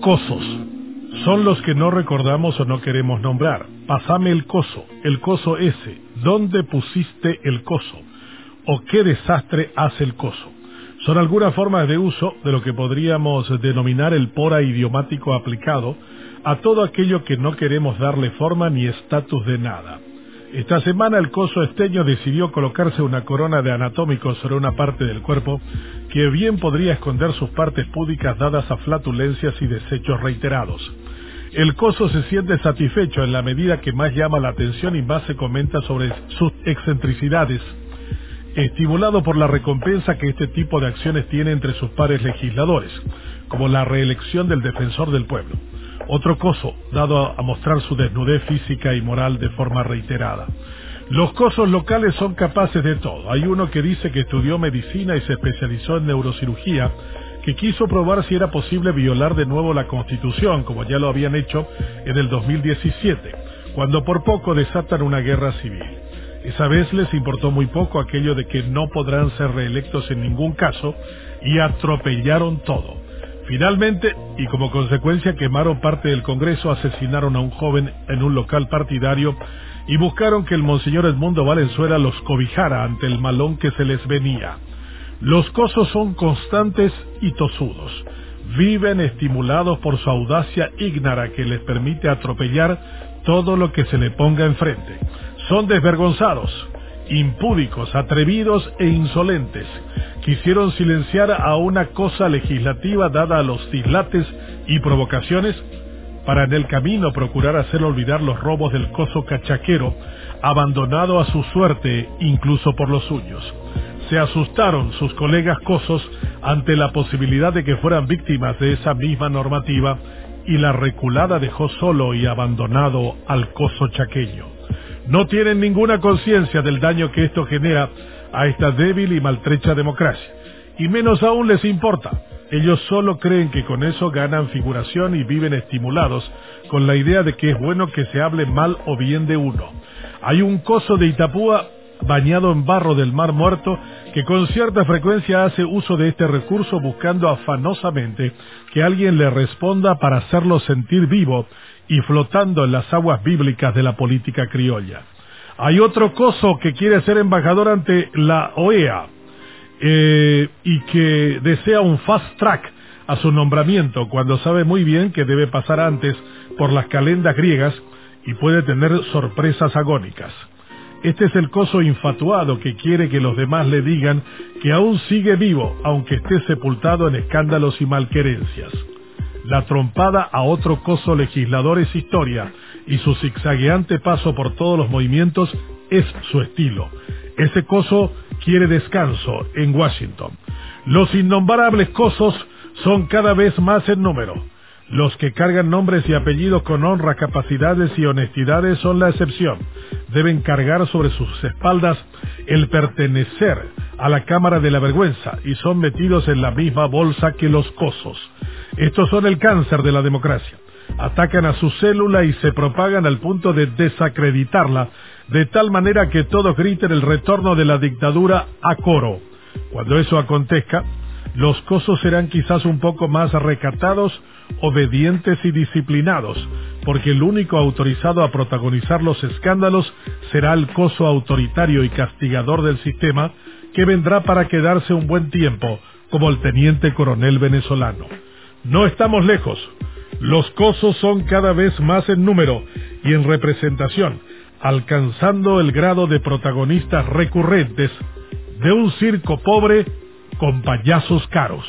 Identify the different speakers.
Speaker 1: Cosos. Son los que no recordamos o no queremos nombrar. Pasame el coso, el coso ese. ¿Dónde pusiste el coso? ¿O qué desastre hace el coso? Son algunas formas de uso de lo que podríamos denominar el pora idiomático aplicado a todo aquello que no queremos darle forma ni estatus de nada. Esta semana el coso esteño decidió colocarse una corona de anatómicos sobre una parte del cuerpo que bien podría esconder sus partes púdicas dadas a flatulencias y desechos reiterados. El coso se siente satisfecho en la medida que más llama la atención y más se comenta sobre sus excentricidades, estimulado por la recompensa que este tipo de acciones tiene entre sus pares legisladores, como la reelección del defensor del pueblo otro coso, dado a mostrar su desnudez física y moral de forma reiterada. Los cosos locales son capaces de todo. Hay uno que dice que estudió medicina y se especializó en neurocirugía, que quiso probar si era posible violar de nuevo la Constitución, como ya lo habían hecho en el 2017, cuando por poco desatan una guerra civil. Esa vez les importó muy poco aquello de que no podrán ser reelectos en ningún caso y atropellaron todo. Finalmente, y como consecuencia, quemaron parte del Congreso, asesinaron a un joven en un local partidario y buscaron que el Monseñor Edmundo Valenzuela los cobijara ante el malón que se les venía. Los cosos son constantes y tosudos. Viven estimulados por su audacia ígnara que les permite atropellar todo lo que se le ponga enfrente. Son desvergonzados, impúdicos, atrevidos e insolentes. Quisieron silenciar a una cosa legislativa dada a los dislates y provocaciones para en el camino procurar hacer olvidar los robos del coso cachaquero, abandonado a su suerte incluso por los suyos. Se asustaron sus colegas cosos ante la posibilidad de que fueran víctimas de esa misma normativa y la reculada dejó solo y abandonado al coso chaqueño no tienen ninguna conciencia del daño que esto genera a esta débil y maltrecha democracia. Y menos aún les importa. Ellos solo creen que con eso ganan figuración y viven estimulados con la idea de que es bueno que se hable mal o bien de uno. Hay un coso de Itapúa bañado en barro del mar muerto que con cierta frecuencia hace uso de este recurso buscando afanosamente que alguien le responda para hacerlo sentir vivo y flotando en las aguas bíblicas de la política criolla. Hay otro coso que quiere ser embajador ante la OEA eh, y que desea un fast track a su nombramiento cuando sabe muy bien que debe pasar antes por las calendas griegas y puede tener sorpresas agónicas. Este es el coso infatuado que quiere que los demás le digan que aún sigue vivo, aunque esté sepultado en escándalos y malquerencias. La trompada a otro coso legislador es historia y su zigzagueante paso por todos los movimientos es su estilo. Ese coso quiere descanso en Washington. Los innombrables cosos son cada vez más en número. Los que cargan nombres y apellidos con honra, capacidades y honestidades son la excepción. Deben cargar sobre sus espaldas el pertenecer a la Cámara de la Vergüenza y son metidos en la misma bolsa que los cosos. Estos son el cáncer de la democracia. Atacan a su célula y se propagan al punto de desacreditarla, de tal manera que todos griten el retorno de la dictadura a coro. Cuando eso acontezca, los cosos serán quizás un poco más recatados, obedientes y disciplinados, porque el único autorizado a protagonizar los escándalos será el coso autoritario y castigador del sistema, que vendrá para quedarse un buen tiempo, como el teniente coronel venezolano. No estamos lejos. Los cosos son cada vez más en número y en representación, alcanzando el grado de protagonistas recurrentes de un circo pobre con payasos caros.